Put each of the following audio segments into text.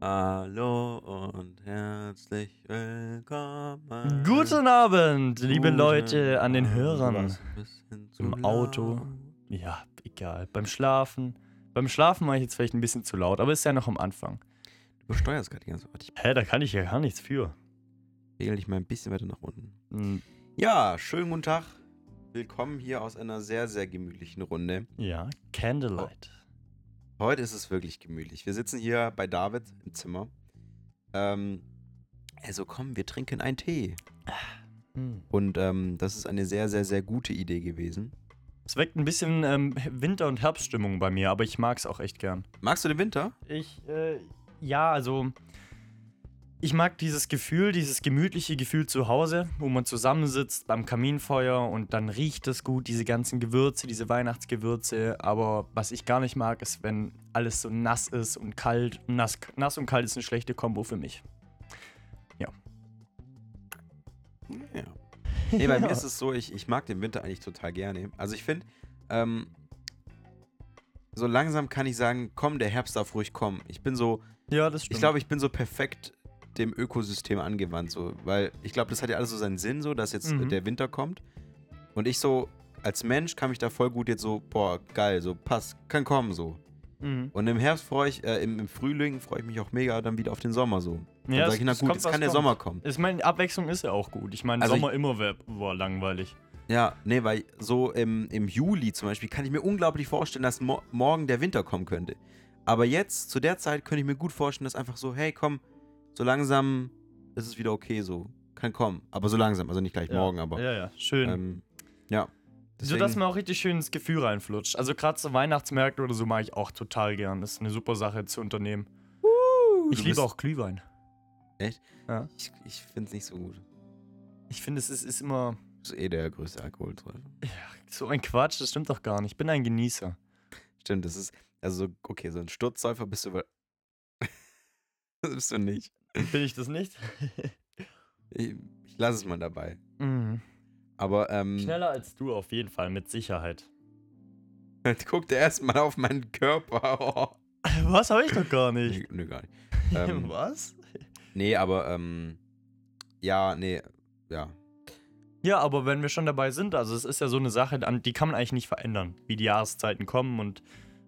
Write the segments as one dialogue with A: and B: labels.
A: Hallo und herzlich willkommen.
B: Guten Abend, liebe
A: Guten
B: Leute an den Hörern. Im Auto.
A: laut.
B: Ja, egal. Beim Schlafen. Beim Schlafen mache ich jetzt vielleicht ein bisschen zu laut, aber ist ja noch am Anfang.
A: Du übersteuerst gerade die ganze Zeit. Ich
B: Hä, da kann ich ja gar nichts für.
A: regel dich mal ein bisschen weiter nach unten.
B: Hm,
A: Ja, schönen guten Tag. Willkommen hier aus einer sehr, sehr gemütlichen Runde.
B: Ja, Candlelight.
A: Heute ist es wirklich gemütlich. Wir sitzen hier bei David im Zimmer. Ähm, also komm, wir trinken einen Tee.
B: Hm.
A: Und ähm, das ist eine sehr, sehr, sehr gute Idee gewesen.
B: Es weckt ein bisschen ähm, Winter- und Herbststimmung bei mir, aber ich mag es auch echt gern.
A: Magst du den Winter?
B: Ich, äh, ja, also. Ich mag dieses Gefühl, dieses gemütliche Gefühl zu Hause, wo man zusammensitzt beim Kaminfeuer und dann riecht es gut, diese ganzen Gewürze, diese Weihnachtsgewürze. Aber was ich gar nicht mag, ist, wenn alles so nass ist und kalt. Nass, nass und kalt ist eine schlechte Kombo für mich.
A: Ja. Nee, bei mir ist es so, ich, ich mag den Winter eigentlich total gerne. Also ich finde, ähm, so langsam kann ich sagen, komm, der Herbst darf ruhig kommen. Ich bin so,
B: Ja, das stimmt.
A: ich glaube, ich bin so perfekt dem Ökosystem angewandt, so, weil ich glaube, das hat ja alles so seinen Sinn, so, dass jetzt
B: Mhm.
A: der Winter kommt. Und ich so, als Mensch kann mich da voll gut jetzt so, boah, geil, so, passt, kann kommen, so.
B: Mhm.
A: Und im Herbst freue ich, äh, im, im Frühling freue ich mich auch mega dann wieder auf den Sommer, so. Dann
B: Ja,
A: sag
B: es-
A: ich, na gut,
B: kommt,
A: jetzt kann der
B: kommt.
A: Sommer kommen.
B: Ich meine, Abwechslung ist ja auch gut. Ich meine,
A: Also ich-
B: Sommer immer wär, war langweilig.
A: Ja, nee, weil so im, im Juli zum Beispiel kann ich mir unglaublich vorstellen, dass mo morgen der Winter kommen könnte. Aber jetzt, zu der Zeit, könnte ich mir gut vorstellen, dass einfach so, hey, komm, so langsam ist es wieder okay, so. Kann kommen. Aber so langsam, also nicht gleich
B: Ja.
A: morgen, aber.
B: Ja, ja, schön.
A: Ähm, ja.
B: So dass man auch richtig schön ins Gefühl reinflutscht. Also gerade so Weihnachtsmärkte oder so mag ich auch total gern. Das ist eine super Sache zu unternehmen.
A: Uh,
B: Ich liebe auch Glühwein.
A: Echt?
B: Ja.
A: Ich, ich finde es nicht so gut.
B: Ich finde, es ist, ist immer
A: Das ist eh der größte Alkoholteufel.
B: so ein Quatsch. Das stimmt doch gar nicht. Ich bin ein Genießer.
A: Stimmt, das ist, also, so, okay, so ein Sturzsäufer bist du. Das bist du nicht.
B: Bin ich das nicht?
A: Ich, ich lasse es mal dabei.
B: mhm.
A: Aber, ähm.
B: Schneller als du auf jeden Fall, mit Sicherheit.
A: Guck dir erstmal auf meinen Körper.
B: Was habe ich doch gar
A: nee,
B: nicht.
A: nö, gar nicht. Ähm,
B: Was?
A: nee, aber, ähm. Ja, nee, ja.
B: Ja, aber wenn wir schon dabei sind, also es ist ja so eine Sache, die kann man eigentlich nicht verändern, wie die Jahreszeiten kommen und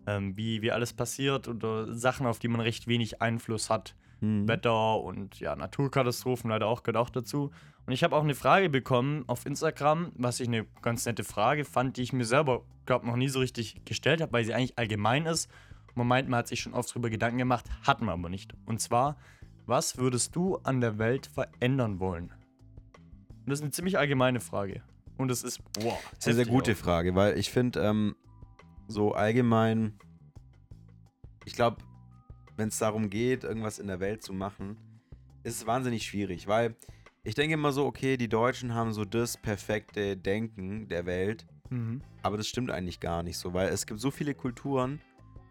B: ähm, wie, wie alles passiert oder Sachen, auf die man recht wenig Einfluss hat.
A: Hm.
B: Wetter und ja, Naturkatastrophen leider auch gehört auch dazu. Und ich habe auch eine Frage bekommen auf Instagram, was ich eine ganz nette Frage fand, die ich mir selber, glaube noch nie so richtig gestellt habe, weil sie eigentlich allgemein ist. Man meint, man hat sich schon oft darüber Gedanken gemacht, hat man aber nicht. Und zwar, was würdest du an der Welt verändern wollen? Und das ist eine ziemlich allgemeine Frage. Und es ist, wow,
A: Das ist eine sehr gute
B: auch.
A: Frage, weil ich finde, ähm, so allgemein, ich glaube, wenn es darum geht, irgendwas in der Welt zu machen, ist es wahnsinnig schwierig, weil ich denke immer so, okay, die Deutschen haben so das perfekte Denken der Welt,
B: Mhm.
A: aber das stimmt eigentlich gar nicht so, weil es gibt so viele Kulturen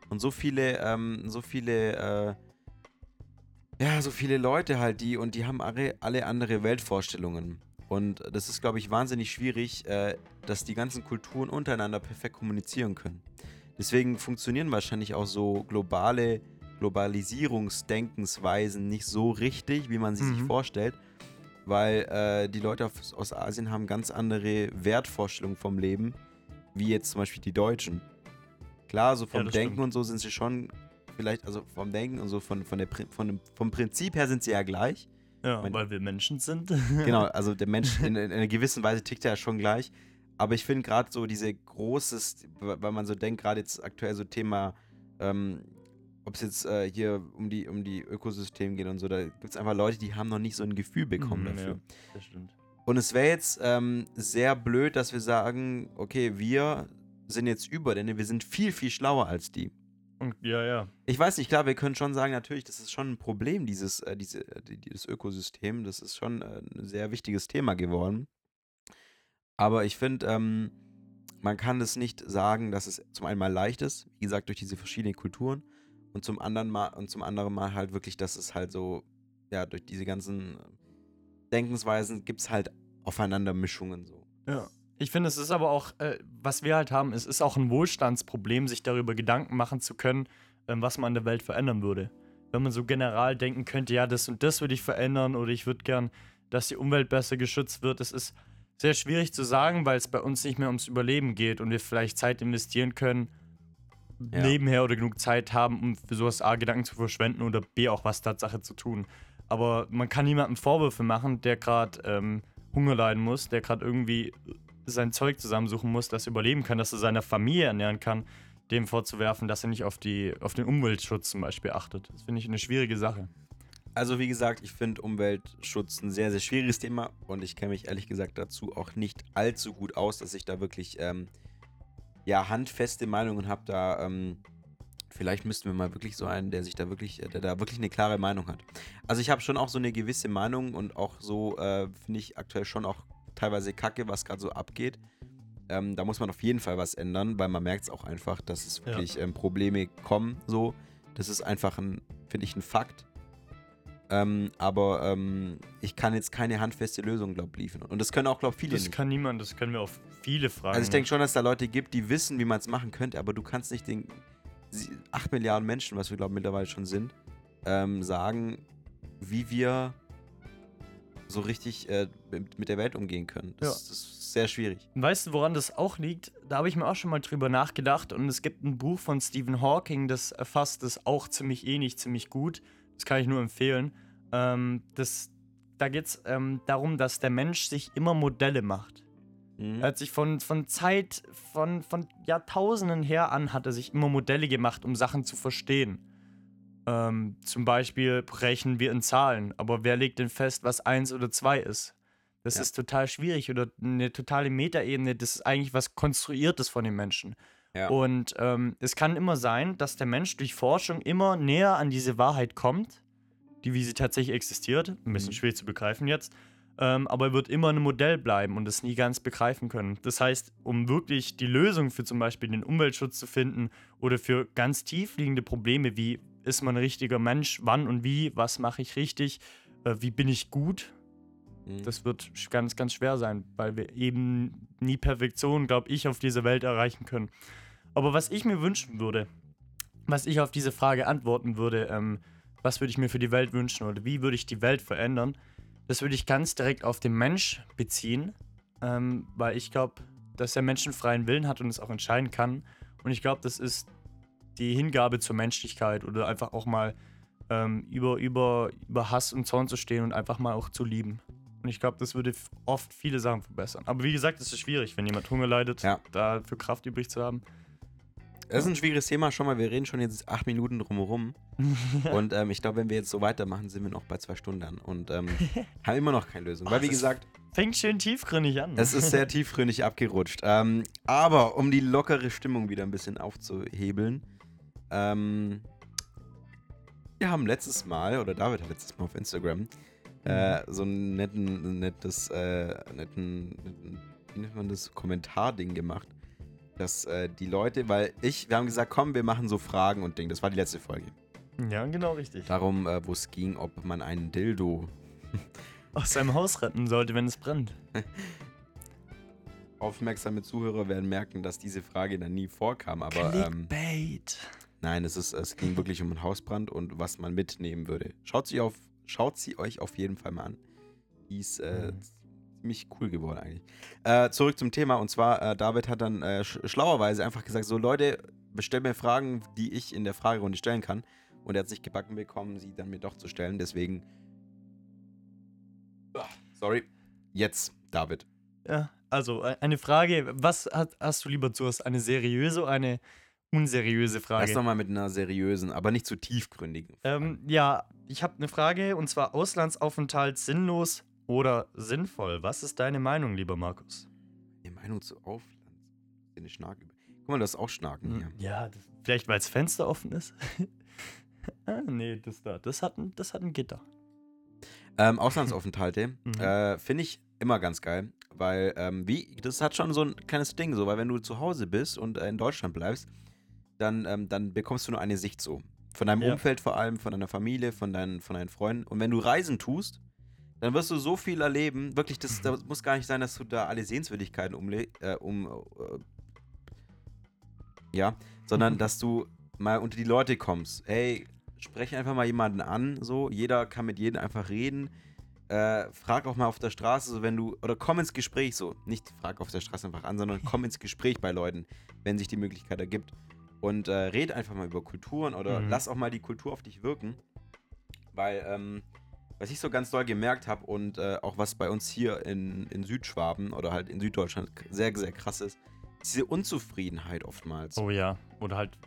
A: und so viele, ähm, so viele, äh, ja, so viele Leute halt, die und die haben alle, alle andere Weltvorstellungen. Und das ist, glaube ich, wahnsinnig schwierig, äh, dass die ganzen Kulturen untereinander perfekt kommunizieren können. Deswegen funktionieren wahrscheinlich auch so globale Globalisierungsdenkensweisen nicht so richtig, wie man sie sich
B: Mhm.
A: vorstellt, weil äh, die Leute aus, aus Asien haben ganz andere Wertvorstellungen vom Leben, wie jetzt zum Beispiel die Deutschen. Klar, so vom
B: das
A: Denken
B: stimmt.
A: und so sind sie schon vielleicht, also vom Denken und so von, von der, von dem, vom Prinzip her sind sie ja gleich.
B: Ja,
A: Mein-
B: weil wir Menschen sind.
A: Genau, also der Mensch in, in einer gewissen Weise tickt ja schon gleich. Aber ich finde gerade so diese großes, weil man so denkt, gerade jetzt aktuell so Thema, ähm, ob es jetzt äh, hier um die, um die Ökosysteme geht und so, da gibt es einfach Leute, die haben noch nicht so ein Gefühl bekommen
B: Mhm,
A: dafür.
B: Ja, das stimmt.
A: Und es wäre jetzt ähm, sehr blöd, dass wir sagen, okay, wir sind jetzt über, denn wir sind viel, viel schlauer als die.
B: Und ja, ja.
A: Ich weiß nicht, klar, wir können schon sagen, natürlich, das ist schon ein Problem, dieses, äh, diese, äh, die- dieses Ökosystem. Das ist schon äh, ein sehr wichtiges Thema geworden. Aber ich finde, ähm, man kann es nicht sagen, dass es zum einen mal leicht ist, wie gesagt, durch diese verschiedenen Kulturen und zum anderen mal und zum anderen mal halt wirklich, dass es halt so, ja, durch diese ganzen Denkensweisen gibt es halt Aufeinandermischungen so.
B: Ja. Ich finde, es ist aber auch, äh, was wir halt haben, es ist auch ein Wohlstandsproblem, sich darüber Gedanken machen zu können, ähm, was man an der Welt verändern würde. wenn man so general denken könnte, ja, das und das würde ich verändern oder ich würde gern, dass die Umwelt besser geschützt wird. Das ist sehr schwierig zu sagen, weil es bei uns nicht mehr ums Überleben geht und wir vielleicht Zeit investieren können,
A: Ja.
B: nebenher oder genug Zeit haben, um für sowas A Gedanken zu verschwenden oder B auch was Tatsache zu tun. Aber man kann niemandem Vorwürfe machen, der gerade ähm, Hunger leiden muss, der gerade irgendwie sein Zeug zusammensuchen muss, das er überleben kann, dass er seine Familie ernähren kann, dem vorzuwerfen, dass er nicht auf, die, auf den Umweltschutz zum Beispiel achtet. Das finde ich eine schwierige Sache.
A: Also wie gesagt, ich finde Umweltschutz ein sehr, sehr schwieriges Thema und ich kenne mich ehrlich gesagt dazu auch nicht allzu gut aus, dass ich da wirklich ähm, ja, handfeste Meinungen habe. Da ähm, vielleicht müssten wir mal wirklich so einen, der sich da wirklich, der da wirklich eine klare Meinung hat. Also ich habe schon auch so eine gewisse Meinung und auch so äh, finde ich aktuell schon auch teilweise Kacke, was gerade so abgeht. Ähm, da muss man auf jeden Fall was ändern, weil man merkt es auch einfach, dass es
B: Ja.
A: wirklich ähm, Probleme kommen. So, das ist einfach ein, finde ich, ein Fakt. Ähm, aber ähm, ich kann jetzt keine handfeste Lösung, glaube ich, liefern. Und das können auch, glaube ich, viele
B: Das
A: nicht.
B: kann niemand, das können wir auf viele Fragen.
A: Also ich denke schon, dass da Leute gibt, die wissen, wie man es machen könnte, aber du kannst nicht den sie- 8 Milliarden Menschen, was wir, glaube ich, mittlerweile schon sind, ähm, sagen, wie wir so richtig äh, mit, mit der Welt umgehen können. Das,
B: Ja.
A: das ist sehr schwierig.
B: Weißt du, woran das auch liegt? Da habe ich mir auch schon mal drüber nachgedacht und es gibt ein Buch von Stephen Hawking, das erfasst das auch ziemlich ähnlich, ziemlich gut. Das kann ich nur empfehlen. Ähm, das, da geht es ähm, darum, dass der Mensch sich immer Modelle macht.
A: Mhm.
B: Er hat sich von, von Zeit, von, von Jahrtausenden her an, hat er sich immer Modelle gemacht, um Sachen zu verstehen. Ähm, zum Beispiel rechnen wir in Zahlen, aber wer legt denn fest, was 1 oder 2 ist? Das
A: Ja.
B: ist total schwierig oder eine totale Metaebene, das ist eigentlich was Konstruiertes von den Menschen.
A: Ja.
B: Und ähm, es kann immer sein, dass der Mensch durch Forschung immer näher an diese Wahrheit kommt, die wie sie tatsächlich existiert. Ein bisschen
A: Mhm.
B: schwierig zu begreifen jetzt. Ähm, aber er wird immer ein Modell bleiben und es nie ganz begreifen können. Das heißt, um wirklich die Lösung für zum Beispiel den Umweltschutz zu finden oder für ganz tiefliegende Probleme wie ist man ein richtiger Mensch, wann und wie, was mache ich richtig, äh, wie bin ich gut,
A: Mhm.
B: das wird ganz, ganz schwer sein, weil wir eben nie Perfektion, glaube ich, auf dieser Welt erreichen können. Aber was ich mir wünschen würde, was ich auf diese Frage antworten würde, ähm, was würde ich mir für die Welt wünschen oder wie würde ich die Welt verändern, das würde ich ganz direkt auf den Mensch beziehen, ähm, weil ich glaube, dass der Mensch einen freien Willen hat und es auch entscheiden kann. Und ich glaube, das ist die Hingabe zur Menschlichkeit oder einfach auch mal ähm, über, über, über Hass und Zorn zu stehen und einfach mal auch zu lieben. Und ich glaube, das würde oft viele Sachen verbessern. Aber wie gesagt, es ist schwierig, wenn jemand Hunger leidet,
A: Ja.
B: dafür Kraft übrig zu haben.
A: Das ist ein schwieriges Thema. Schon mal, wir reden schon jetzt acht Minuten drumherum. Und ähm, ich glaube, wenn wir jetzt so weitermachen, sind wir noch bei zwei Stunden. Und ähm, haben immer noch keine Lösung.
B: Oh,
A: Weil, wie gesagt,
B: Fängt schön tiefgründig an.
A: es ist sehr tiefgründig abgerutscht. Ähm, aber um die lockere Stimmung wieder ein bisschen aufzuhebeln, ähm, wir haben letztes Mal, oder David hat letztes Mal auf Instagram, äh, so einen netten, nettes, äh, netten, netten, wie nennt man das, Kommentarding gemacht. Dass äh, die Leute, weil ich, wir haben gesagt, komm, wir machen so Fragen und Ding. Das war die letzte Folge.
B: ja, genau richtig.
A: Darum, äh, wo es ging, ob man einen Dildo
B: Aus seinem Haus retten sollte, wenn es brennt.
A: Aufmerksame Zuhörer werden merken, dass diese Frage dann nie vorkam. Aber ähm,
B: Clickbait.
A: nein, es, ist, es ging wirklich um einen Hausbrand und was man mitnehmen würde. Schaut sie, auf, schaut sie euch auf jeden Fall mal an. Die ist äh,
B: Mhm.
A: ziemlich cool geworden eigentlich. Äh, zurück zum Thema und zwar, äh, David hat dann äh, sch schlauerweise einfach gesagt, so Leute, stellt mir Fragen, die ich in der Fragerunde stellen kann. Und er hat sich gebacken bekommen, sie dann mir doch zu stellen. Deswegen, sorry, jetzt David.
B: Ja, also äh, eine Frage, was hat, hast du lieber zuerst? Eine seriöse oder eine unseriöse Frage?
A: Erst nochmal mit einer seriösen, aber nicht zu tiefgründigen. Frage.
B: Ähm, ja, ich habe eine Frage und zwar Auslandsaufenthalt sinnlos oder sinnvoll. Was ist deine Meinung, lieber Markus?
A: Die Meinung zu Aufland. Den Schnack. Guck mal, das ist auch Schnaken hier.
B: Hm, Ja, das, vielleicht weil das Fenster offen ist. ah, nee, das da, das hat ein, das hat ein Gitter.
A: Ähm, Auslandsaufenthalte
B: Mhm.
A: äh, finde ich immer ganz geil, weil ähm, wie das hat schon so ein kleines Ding so, weil wenn du zu Hause bist und äh, in Deutschland bleibst, dann, ähm, dann bekommst du nur eine Sicht so von deinem
B: Ja.
A: Umfeld vor allem, von deiner Familie, von deinen, von deinen Freunden. Und wenn du Reisen tust, dann wirst du so viel erleben. Wirklich, das, das muss gar nicht sein, dass du da alle Sehenswürdigkeiten umle äh, um äh, ja, sondern
B: Mhm.
A: dass du mal unter die Leute kommst. Ey, sprech einfach mal jemanden an, so. Jeder kann mit jedem einfach reden. Äh, frag auch mal auf der Straße, so wenn du, oder komm ins Gespräch, so. Nicht frag auf der Straße einfach an, sondern komm ins Gespräch bei Leuten, wenn sich die Möglichkeit ergibt. Und äh, red einfach mal über Kulturen oder
B: Mhm.
A: lass auch mal die Kultur auf dich wirken. Weil, ähm, was ich so ganz doll gemerkt habe und äh, auch was bei uns hier in, in Südschwaben oder halt in Süddeutschland sehr, sehr krass ist, ist diese Unzufriedenheit oftmals.
B: Oh ja. Oder halt.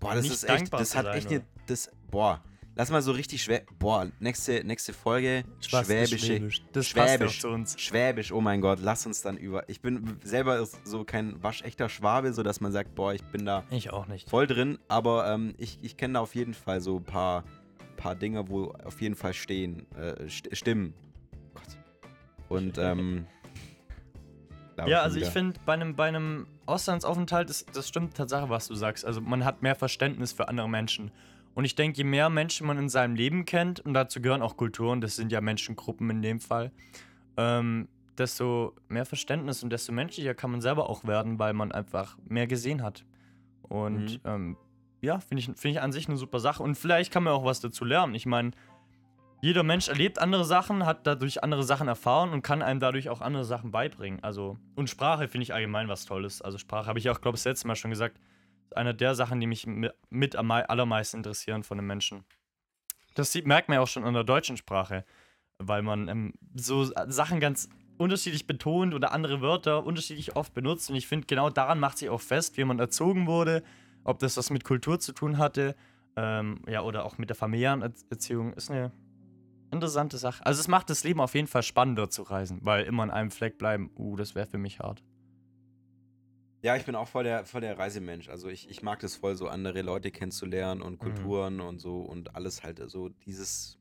A: Boah, das ist echt, das hat echt eine, das, boah, lass mal so richtig schwer, boah, nächste, nächste Folge, schwäbische,
B: Schwäbisch. Das passt
A: Schwäbisch.
B: zu uns.
A: Schwäbisch, oh mein Gott, lass uns dann über, ich bin selber so kein waschechter Schwabe, so dass man sagt, boah, ich bin da
B: Ich auch nicht.
A: voll drin, aber ähm, ich, ich kenne da auf jeden Fall so ein paar, paar Dinge, wo auf jeden Fall stehen, äh, st stimmen. Gott. Und, ähm,
B: Ja, also ich
A: wieder.
B: finde, bei einem, bei einem Auslandsaufenthalt, ist, das stimmt Tatsache, was du sagst. Also man hat mehr Verständnis für andere Menschen. Und ich denke, je mehr Menschen man in seinem Leben kennt, und dazu gehören auch Kulturen, das sind ja Menschengruppen in dem Fall, ähm, desto mehr Verständnis und desto menschlicher kann man selber auch werden, weil man einfach mehr gesehen hat. Und
A: Mhm.
B: ähm, ja, finde ich, find ich an sich eine super Sache. Und vielleicht kann man auch was dazu lernen. Ich meine, jeder Mensch erlebt andere Sachen, hat dadurch andere Sachen erfahren und kann einem dadurch auch andere Sachen beibringen. Also, und Sprache finde ich allgemein was Tolles. Also, Sprache habe ich auch, glaube ich, das letzte Mal schon gesagt, eine der Sachen, die mich mi- mit am mei- allermeisten interessieren von den Menschen. Das sieht, merkt man ja auch schon an der deutschen Sprache, weil man ähm, so Sachen ganz unterschiedlich betont oder andere Wörter unterschiedlich oft benutzt. Und ich finde, genau daran macht sich auch fest, wie man erzogen wurde, ob das was mit Kultur zu tun hatte, ähm, ja, oder auch mit der familiären Er Erziehung, ist eine interessante Sache. Also es macht das Leben auf jeden Fall spannender zu reisen, weil immer an einem Fleck bleiben, uh, das wäre für mich hart.
A: Ja, ich bin auch voll der, voll der Reisemensch. Also ich, ich mag das voll, so andere Leute kennenzulernen und Kulturen und so und alles halt so. Dieses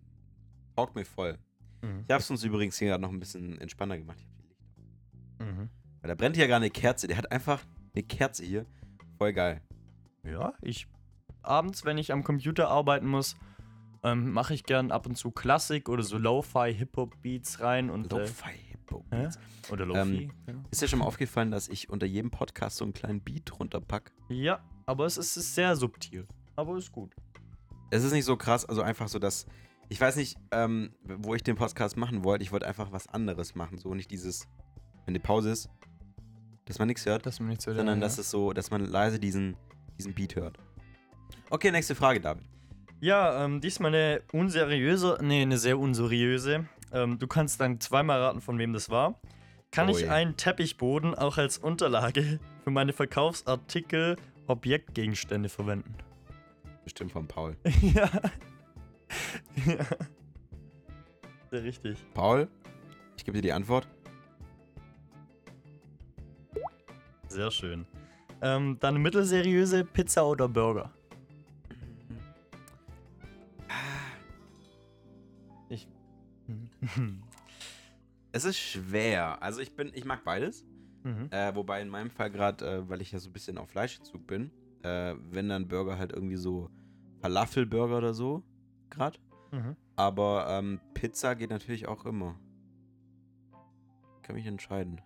A: taugt mir voll. Ich hab's uns übrigens hier gerade noch ein bisschen entspannter gemacht. Ich hab die Lichter.
B: Mhm.
A: Weil da brennt hier gerade eine Kerze. Der hat einfach eine Kerze hier. Voll geil.
B: Ja, ich abends, wenn ich am Computer arbeiten muss, ähm, mache ich gern ab und zu Klassik oder so Lo-Fi Hip-Hop-Beats rein und äh,
A: Lo-Fi.
B: Ja? oder Lo-Fi. genau.
A: Ist dir schon mal aufgefallen, dass ich unter jedem Podcast so einen kleinen Beat runterpack?
B: Ja, aber es ist, ist sehr subtil. Aber ist gut.
A: Es ist nicht so krass, also einfach so, dass. Ich weiß nicht, ähm, wo ich den Podcast machen wollte. Ich wollte einfach was anderes machen. So nicht dieses, wenn die Pause ist, dass man nichts hört.
B: Dass man nicht so
A: sondern dass es so, dass man leise diesen, diesen Beat hört. Okay, nächste Frage, David.
B: Ja, ähm, diesmal eine unseriöse, nee, eine sehr unseriöse. Ähm, du kannst dann zweimal raten, von wem das war. Kann
A: Oh
B: ich
A: je.
B: einen Teppichboden auch als Unterlage für meine Verkaufsartikel Objektgegenstände verwenden?
A: Bestimmt von Paul.
B: ja. ja. Sehr richtig.
A: Paul, ich gebe dir die Antwort.
B: Sehr schön. Ähm, dann eine mittelseriöse Pizza oder Burger?
A: Es ist schwer. Also ich bin, ich mag beides.
B: mhm.
A: Äh, wobei in meinem Fall gerade, äh, weil ich ja so ein bisschen auf Fleischzug bin, äh, wenn dann Burger halt irgendwie so Falafelburger oder so, gerade.
B: Mhm.
A: Aber ähm, Pizza geht natürlich auch immer. Kann mich entscheiden.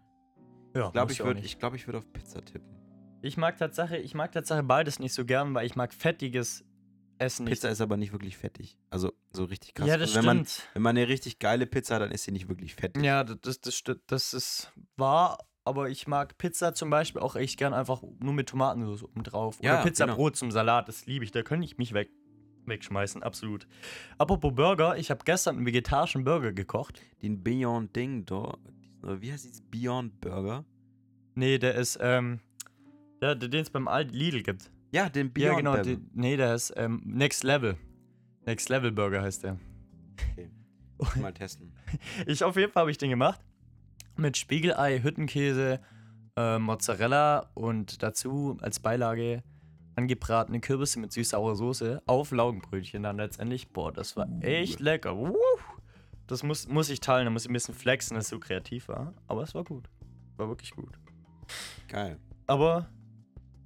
B: Ja,
A: Ich glaube, ich würde ich glaub, ich würd auf Pizza tippen.
B: Ich mag Tatsache, ich mag Tatsache beides nicht so gern, weil ich mag fettiges Essen.
A: Pizza ist aber nicht wirklich fettig. Also so richtig krass.
B: ja, das
A: also, wenn man,
B: stimmt.
A: wenn man eine richtig geile Pizza hat, dann ist sie nicht wirklich fettig.
B: Ja, das, das, das, sti- das ist wahr, aber ich mag Pizza zum Beispiel auch echt gern einfach nur mit Tomatensauce oben drauf.
A: Ja,
B: Oder Pizza
A: genau.
B: Brot zum Salat, das liebe ich, da könnte ich mich weg, wegschmeißen, absolut. Apropos Burger, ich habe gestern einen vegetarischen Burger gekocht.
A: Den Beyond Ding, oder wie heißt dieses Beyond Burger?
B: Nee, der ist, ähm, der, der den es beim Lidl gibt.
A: Ja, den Beyond
B: ja, genau,
A: Burger.
B: die, nee, der ist ähm, Next Level. Next Level Burger heißt der.
A: Okay. Mal testen.
B: Ich auf jeden Fall habe ich den gemacht. Mit Spiegelei, Hüttenkäse, äh, Mozzarella und dazu als Beilage angebratene Kürbisse mit süß-saurer Soße auf Laugenbrötchen dann letztendlich. Boah, das war echt lecker. Wuh. Das muss, muss ich teilen, da muss ich ein bisschen flexen, dass es so kreativ war. Aber es war gut. War wirklich gut.
A: Geil.
B: Aber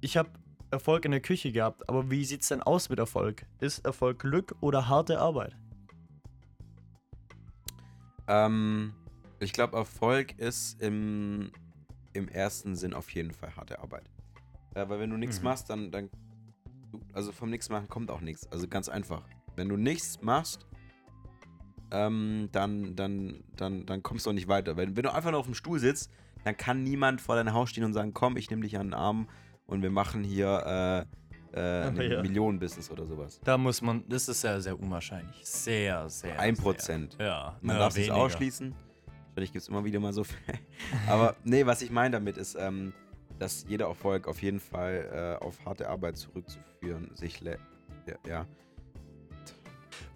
B: ich habe Erfolg in der Küche gehabt. Aber wie sieht's denn aus mit Erfolg? Ist Erfolg Glück oder harte Arbeit?
A: Ähm, ich glaube, Erfolg ist im, im ersten Sinn auf jeden Fall harte Arbeit. Äh, weil wenn du nichts
B: Mhm.
A: machst, dann, dann. Also vom nichts machen kommt auch nichts. Also ganz einfach. Wenn du nichts machst, ähm, dann, dann, dann, dann kommst du auch nicht weiter. Wenn, wenn du einfach nur auf dem Stuhl sitzt, dann kann niemand vor deinem Haus stehen und sagen, komm, ich nehme dich an den Arm und wir machen hier äh, äh, ein
B: ja.
A: Millionenbusiness oder sowas.
B: Da muss man, das ist sehr, sehr unwahrscheinlich. Sehr, sehr.
A: Ein. Prozent.
B: Ja.
A: Man
B: ja,
A: darf es ausschließen. Wahrscheinlich gibt es immer wieder mal so Fälle. Aber nee, was ich meine damit ist, ähm, dass jeder Erfolg auf jeden Fall äh, auf harte Arbeit zurückzuführen sich lä- ja, ja.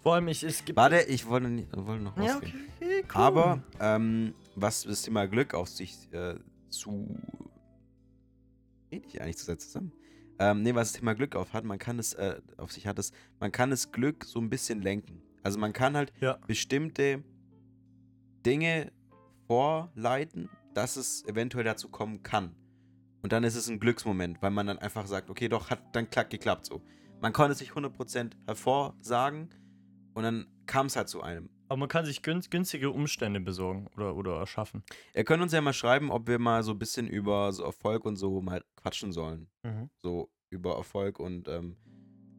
B: Vor allem, ich, es gibt.
A: Warte, ich wollte, nicht- wollte noch
B: Ja,
A: rausgehen.
B: okay, cool.
A: Aber ähm, was das Thema Glück auf sich äh, zu. Rede ich eigentlich zu sehr zusammen? Ähm, nee, was das Thema Glück auf hat, man kann es äh, auf sich hat es, man kann das Glück so ein bisschen lenken. Also man kann halt
B: Ja.
A: bestimmte Dinge vorleiten, dass es eventuell dazu kommen kann. Und dann ist es ein Glücksmoment, weil man dann einfach sagt, okay, doch, hat dann klack geklappt so. Man konnte es sich 100% hervorsagen und dann kam es halt zu einem.
B: Aber man kann sich günst, günstige Umstände besorgen oder, oder erschaffen.
A: Ihr könnt uns ja mal schreiben, ob wir mal so ein bisschen über so Erfolg und so mal quatschen sollen. So über Erfolg und ähm,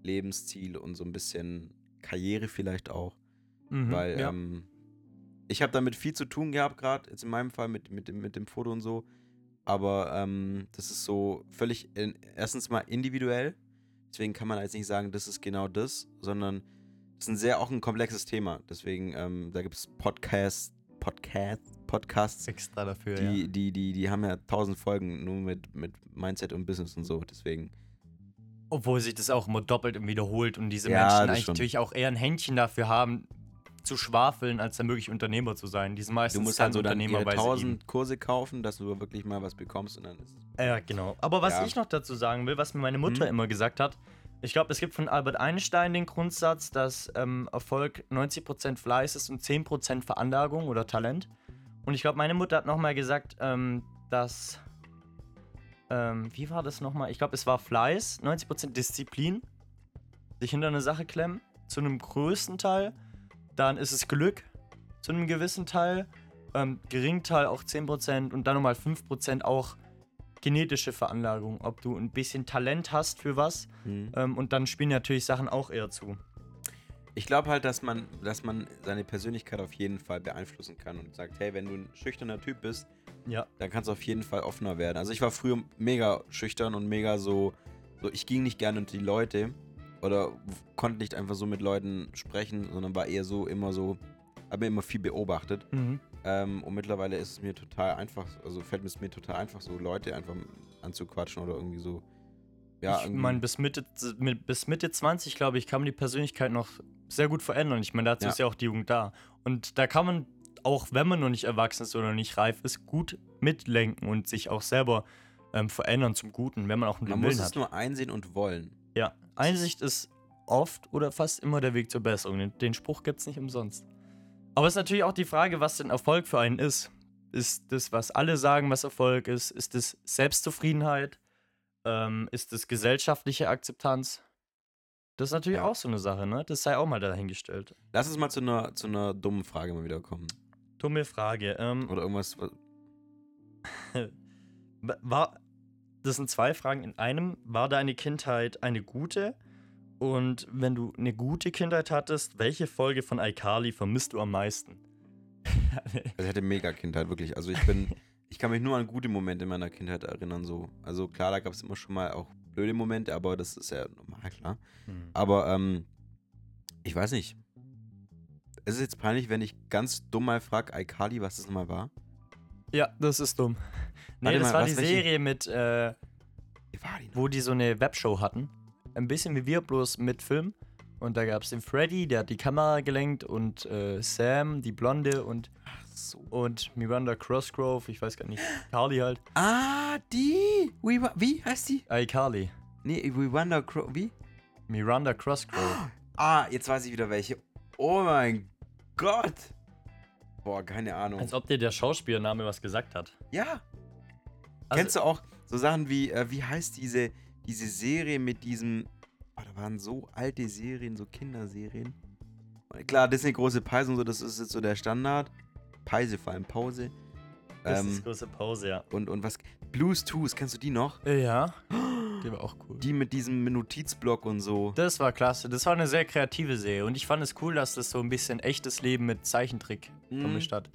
A: Lebensziele und so ein bisschen Karriere vielleicht auch.
B: Mhm,
A: Weil
B: ja.
A: ähm, ich habe damit viel zu tun gehabt, gerade jetzt in meinem Fall mit, mit, dem, mit dem Foto und so. Aber ähm, das ist so völlig in, erstens mal individuell. Deswegen kann man jetzt nicht sagen, das ist genau das, sondern ist ein sehr auch ein komplexes Thema. Deswegen, ähm, da gibt es Podcasts, Podcast, Podcasts,
B: extra dafür,
A: die,
B: ja.
A: die, die, die haben ja tausend Folgen nur mit, mit Mindset und Business und so. Deswegen.
B: Obwohl sich das auch immer doppelt und wiederholt und diese
A: Ja,
B: Menschen eigentlich
A: schon.
B: natürlich auch eher ein Händchen dafür haben, zu schwafeln, als dann wirklich Unternehmer zu sein. Die sind meistens
A: Du musst
B: dann
A: halt so dann ihre
B: weil sie eben
A: tausend Kurse kaufen, dass du wirklich mal was bekommst und dann ist
B: Ja, genau. Aber was
A: Ja.
B: ich noch dazu sagen will, was mir meine Mutter
A: Mhm.
B: immer gesagt hat, ich glaube, es gibt von Albert Einstein den Grundsatz, dass ähm, Erfolg 90% Fleiß ist und 10% Veranlagung oder Talent. Und ich glaube, meine Mutter hat nochmal gesagt, ähm, dass. Ähm, wie war das nochmal? Ich glaube, es war Fleiß, 90% Disziplin, sich hinter eine Sache klemmen, zu einem größten Teil. Dann ist es Glück, zu einem gewissen Teil. Ähm, Geringteil auch 10% und dann nochmal 5% auch genetische Veranlagung, ob du ein bisschen Talent hast für was.
A: Mhm.
B: Ähm, und dann spielen natürlich Sachen auch eher zu.
A: Ich glaube halt, dass man, dass man seine Persönlichkeit auf jeden Fall beeinflussen kann und sagt, hey, wenn du ein schüchterner Typ bist,
B: Ja.
A: dann kannst du auf jeden Fall offener werden. Also ich war früher mega schüchtern und mega so, so ich ging nicht gerne unter die Leute oder konnte nicht einfach so mit Leuten sprechen, sondern war eher so immer so, habe immer viel beobachtet.
B: Mhm.
A: Ähm, und mittlerweile ist es mir total einfach, also fällt es mir total einfach, so Leute einfach anzuquatschen oder irgendwie so. Ja,
B: ich meine, bis Mitte, mit, bis Mitte 20, glaube ich, kann man die Persönlichkeit noch sehr gut verändern. Ich meine, dazu
A: Ja.
B: ist ja auch die Jugend da. Und da kann man, auch wenn man noch nicht erwachsen ist oder nicht reif ist, gut mitlenken und sich auch selber ähm, verändern zum Guten, wenn man auch einen
A: man
B: Willen
A: muss
B: hat.
A: es nur einsehen und wollen.
B: Ja, Einsicht ist oft oder fast immer der Weg zur Besserung. Den, den Spruch gibt es nicht umsonst. Aber es ist natürlich auch die Frage, was denn Erfolg für einen ist. Ist das, was alle sagen, was Erfolg ist? Ist es Selbstzufriedenheit? Ähm, ist es gesellschaftliche Akzeptanz? Das ist natürlich
A: Ja.
B: auch so eine Sache, ne? Das sei auch mal dahingestellt.
A: Lass uns mal zu einer, zu einer dummen Frage mal wieder kommen.
B: Dumme Frage. Ähm,
A: Oder irgendwas. was-
B: war, das sind zwei Fragen in einem. War deine Kindheit eine gute? Und wenn du eine gute Kindheit hattest, welche Folge von iCarly vermisst du am meisten?
A: Also ich hatte mega Kindheit, wirklich. Also ich bin. ich kann mich nur an gute Momente in meiner Kindheit erinnern, so. Also klar, da gab es immer schon mal auch blöde Momente, aber das ist ja normal, klar. Aber, ähm, ich weiß nicht. Es ist jetzt peinlich, wenn ich ganz dumm mal frage, iCarly, was das nochmal war.
B: Ja, das ist dumm. Nee,
A: Warte
B: das
A: mal,
B: war
A: was,
B: die
A: welche-
B: Serie mit, äh,
A: die
B: wo die so eine Webshow hatten. Ein bisschen wie wir, bloß mit Film. Und da gab es den Freddy, der hat die Kamera gelenkt und äh, Sam, die Blonde und,
A: Ach so.
B: und Miranda Crossgrove, ich weiß gar nicht, Carly halt.
A: Ah, die! We, wie heißt die?
B: iCarly.
A: Nee, We Wonder Crow. Wie?
B: Miranda Crossgrove.
A: Ah, jetzt weiß ich wieder welche. Oh mein Gott! Boah, keine Ahnung.
B: Als ob dir der Schauspielername was gesagt hat.
A: ja.
B: Also-
A: Kennst du auch so Sachen wie, äh, wie heißt diese, diese Serie mit diesem. Oh, da waren so alte Serien, so Kinderserien. Klar, Disney große Pause und so, das ist jetzt so der Standard. Peise vor allem Pause.
B: Das
A: Ähm,
B: ist große Pause, ja.
A: und, und was. Blues Toes, kennst du die noch?
B: Ja. Die war auch cool.
A: Die mit diesem Notizblock und so.
B: Das war klasse. Das war eine sehr kreative Serie. Und ich fand es cool, dass das so ein bisschen echtes Leben mit Zeichentrick
A: Mhm.
B: vermischt hat.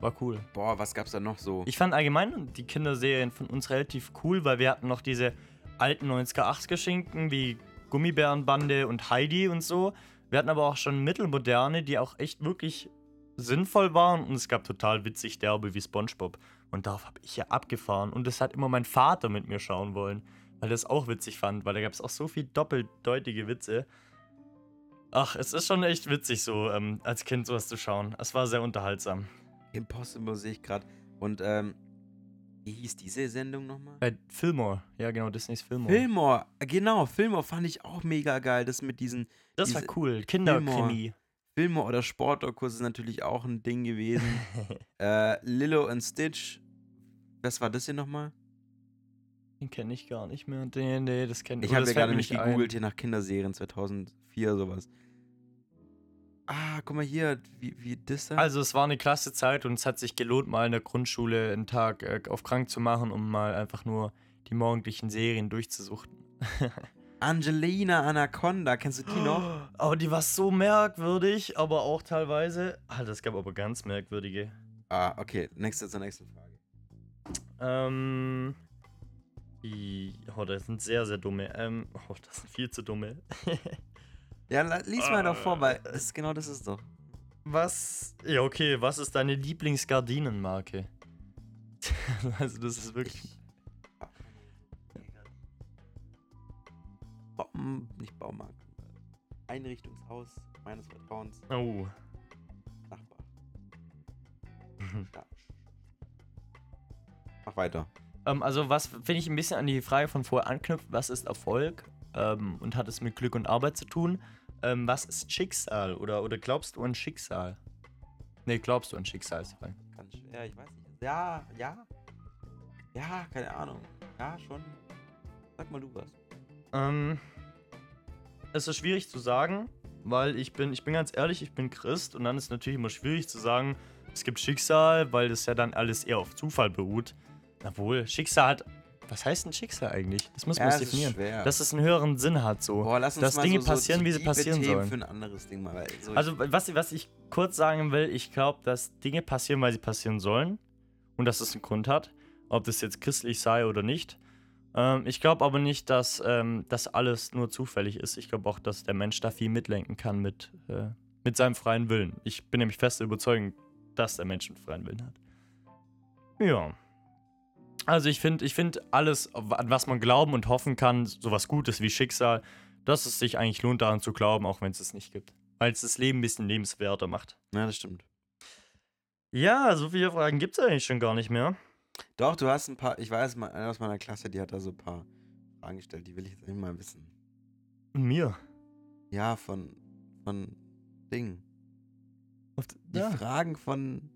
B: War cool.
A: Boah, was gab's da noch so?
B: Ich fand allgemein die Kinderserien von uns relativ cool, weil wir hatten noch diese alten 90er, 80er Schinken wie Gummibärenbande und Heidi und so. Wir hatten aber auch schon mittelmoderne, die auch echt wirklich sinnvoll waren und es gab total witzig derbe wie SpongeBob. Und darauf habe ich ja abgefahren und das hat immer mein Vater mit mir schauen wollen, weil er es auch witzig fand, weil da gab es auch so viel doppeldeutige Witze. Ach, es ist schon echt witzig so, ähm, als Kind sowas zu schauen. Es war sehr unterhaltsam.
A: Impossible sehe ich gerade. Und, ähm, wie hieß diese Sendung nochmal?
B: Bei Fillmore, ja genau, Disneys Fillmore.
A: Fillmore, äh, genau, Fillmore fand ich auch mega geil. Das mit diesen
B: Das war
A: diese
B: cool. Kinderkrimi.
A: Fillmore oder Sportdokus ist natürlich auch ein Ding gewesen. äh, Lilo und Stitch. Was war das hier nochmal?
B: Den kenne ich gar nicht mehr. Nee, nee, das kenne
A: Ich
B: oder
A: habe
B: das
A: ja gerade nicht
B: nicht ein.
A: gegoogelt hier nach Kinderserien 2004 sowas. Ah, guck mal hier, wie, wie das da?
B: Also es war eine klasse Zeit und es hat sich gelohnt, mal in der Grundschule einen Tag äh, auf krank zu machen, um mal einfach nur die morgendlichen Serien durchzusuchten.
A: Angelina Anaconda, kennst du die noch?
B: Aber die war so merkwürdig, aber auch teilweise. Alter, es gab aber ganz merkwürdige.
A: Ah, okay, nächste zur nächsten Frage.
B: Ähm. Oh, das sind sehr, sehr dumme. Ähm, oh, das sind viel zu dumme.
A: Ja, lies mal doch vor, weil
B: Äh.
A: das genau das ist doch.
B: Was? Ja, okay, was ist deine Lieblingsgardinenmarke? also, das ist wirklich.
A: Baum, nicht Baumarkt. Einrichtungshaus meines Vertrauens.
B: Oh.
A: Nachbar. Ja. Mach weiter.
B: Ähm, also, was finde ich ein bisschen an die Frage von vorher anknüpft: Was ist Erfolg? Ähm, und hat es mit Glück und Arbeit zu tun? Ähm, was ist Schicksal? Oder, oder glaubst du an Schicksal? Nee, glaubst du an Schicksal? ist die Frage.
A: Schwer, ich weiß nicht. Ja, ja. Ja, keine Ahnung. Ja, schon. Sag mal du was.
B: Ähm, es ist schwierig zu sagen, weil ich bin, ich bin ganz ehrlich, ich bin Christ und dann ist es natürlich immer schwierig zu sagen, es gibt Schicksal, weil das ja dann alles eher auf Zufall beruht. Obwohl, Schicksal hat. Was heißt denn Schicksal eigentlich? Das muss man
A: Ja, es ist
B: definieren.
A: schwer.
B: Dass es einen höheren Sinn hat, so.
A: Boah, lass uns
B: dass
A: mal
B: Dinge
A: so,
B: passieren,
A: so
B: wie sie passieren
A: Themen
B: sollen.
A: für ein anderes Ding mal. So
B: Also, was, was ich kurz sagen will, ich glaube, dass Dinge passieren, weil sie passieren sollen. Und dass es einen Grund hat. Ob das jetzt christlich sei oder nicht. Ähm, ich glaube aber nicht, dass ähm, das alles nur zufällig ist. Ich glaube auch, dass der Mensch da viel mitlenken kann mit, äh, mit seinem freien Willen. Ich bin nämlich fest überzeugt, dass der Mensch einen freien Willen hat. Ja. Also ich finde, ich finde alles, an was man glauben und hoffen kann, sowas Gutes wie Schicksal, dass es sich eigentlich lohnt, daran zu glauben, auch wenn es es nicht gibt. Weil es das Leben ein bisschen lebenswerter macht.
A: ja, das stimmt.
B: Ja, so viele Fragen gibt es eigentlich schon gar nicht mehr.
A: Doch, du hast ein paar. Ich weiß, einer aus meiner Klasse, die hat da so ein paar Fragen gestellt. Die will ich jetzt nicht mal wissen.
B: Und mir.
A: Ja, von. von Ding. Die
B: Ja.
A: Fragen von.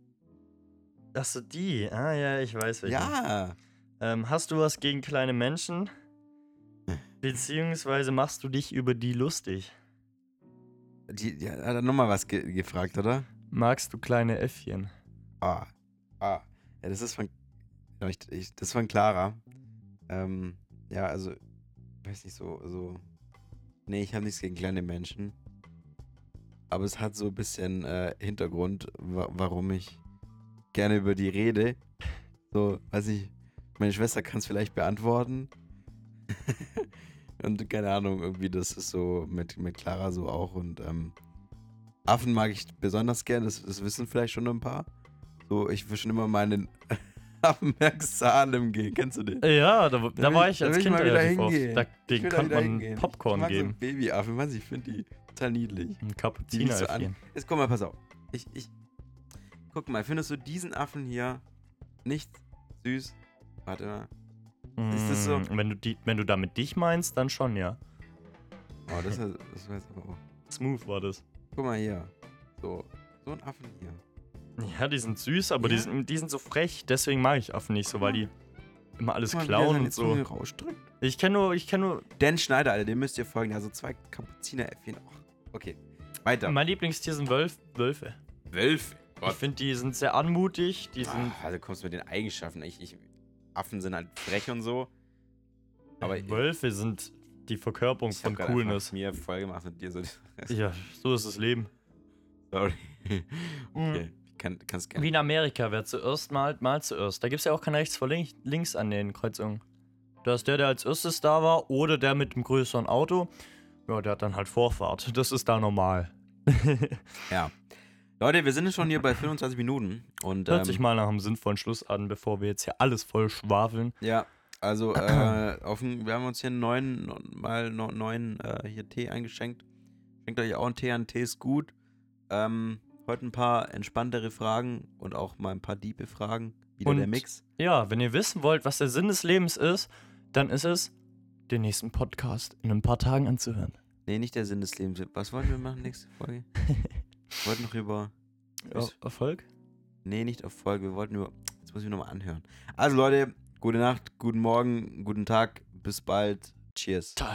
B: Achso, die. Ah, ja, ich weiß welche.
A: Ja.
B: Ähm, hast du was gegen kleine Menschen? Beziehungsweise machst du dich über die lustig?
A: Die, die hat er nochmal was ge gefragt, oder?
B: Magst du kleine Äffchen?
A: Ah. Ah. Ja, das ist von. Ich, ich, das ist von Clara. Ähm, ja, also. Weiß nicht, so. so nee, ich habe nichts gegen kleine Menschen. Aber es hat so ein bisschen äh, Hintergrund, wa warum ich gerne über die rede. So, weiß ich. Meine Schwester kann es vielleicht beantworten. und keine Ahnung, irgendwie, das ist so mit, mit Clara so auch. Und ähm, Affen mag ich besonders gern, das, das wissen vielleicht schon ein paar. So, ich will schon immer mal in den Affenberg Salem gehen. Kennst du den?
B: Ja, da, da
A: will
B: war
A: ich-
B: ich
A: da
B: als
A: ich
B: Kind
A: mal wieder
B: relativ oft.
A: hingehen.
B: Da,
A: Ich
B: den
A: da
B: konnte man
A: hingehen.
B: Popcorn
A: ich mag
B: geben.
A: So Babyaffen, weiß ich finde die total niedlich.
B: Ein
A: nicht so an. Jetzt guck mal, pass auf. Ich, ich. Guck mal, findest du diesen Affen hier nicht süß? Warte mal. Ist das so?
B: Mm, Wenn du, die, wenn du damit dich meinst, dann schon, ja.
A: Oh, das, ist, das war jetzt aber auch.
B: Smooth war das.
A: Guck mal hier. So. So ein Affen hier.
B: Ja, die sind süß, aber die,
A: Ja?
B: sind, die sind so frech. Deswegen mag ich Affen nicht so, weil die immer alles
A: mal,
B: klauen und so. Ich kenne nur, ich kenne nur.
A: Dan Schneider, Alter, den müsst ihr folgen. Also zwei Kapuzineräffchen. Okay. Weiter.
B: Mein Lieblingstier sind Wölf, Wölfe.
A: Wölfe.
B: Ich finde, die sind sehr anmutig. Die sind.
A: Ah, also kommst du mit den Eigenschaften. Ich, ich, Affen sind halt frech und so. Aber ich-
B: Wölfe sind die Verkörperung
A: Ich
B: von Coolness.
A: mir voll gemacht mit dir. So.
B: Ja, so ist das Leben.
A: Sorry. Okay. Kann, kannst gerne.
B: Wie in Amerika, wer zuerst malt, malt zuerst. Da gibt es ja auch kein rechts vor links, links an den Kreuzungen. Da ist der, der als erstes da war, oder der mit dem größeren Auto. Ja, der hat dann halt Vorfahrt. Das ist da normal.
A: Ja. Leute, wir sind jetzt schon hier bei 25 Minuten. Und,
B: Hört
A: ähm,
B: sich mal nach einem sinnvollen Schluss an, bevor wir jetzt hier alles voll schwafeln.
A: Ja, also äh, auf wir haben uns hier einen neuen, mal neuen äh, hier Tee eingeschenkt. Schenkt euch auch einen Tee an, Tee ist gut. Ähm, heute ein paar entspanntere Fragen und auch mal ein paar diepe Fragen. Wieder der
B: Und-
A: Mix.
B: Ja, wenn ihr wissen wollt, was der Sinn des Lebens ist, dann ist es, den nächsten Podcast in ein paar Tagen anzuhören.
A: Nee, nicht der Sinn des Lebens. Was wollten wir machen nächste Folge? Wir wollten noch über.
B: Ja, Erfolg?
A: Nee, nicht Erfolg. Wir wollten über. Jetzt muss ich mir nochmal anhören. Also Leute, gute Nacht, guten Morgen, guten Tag. Bis bald. Cheers.
B: Toll.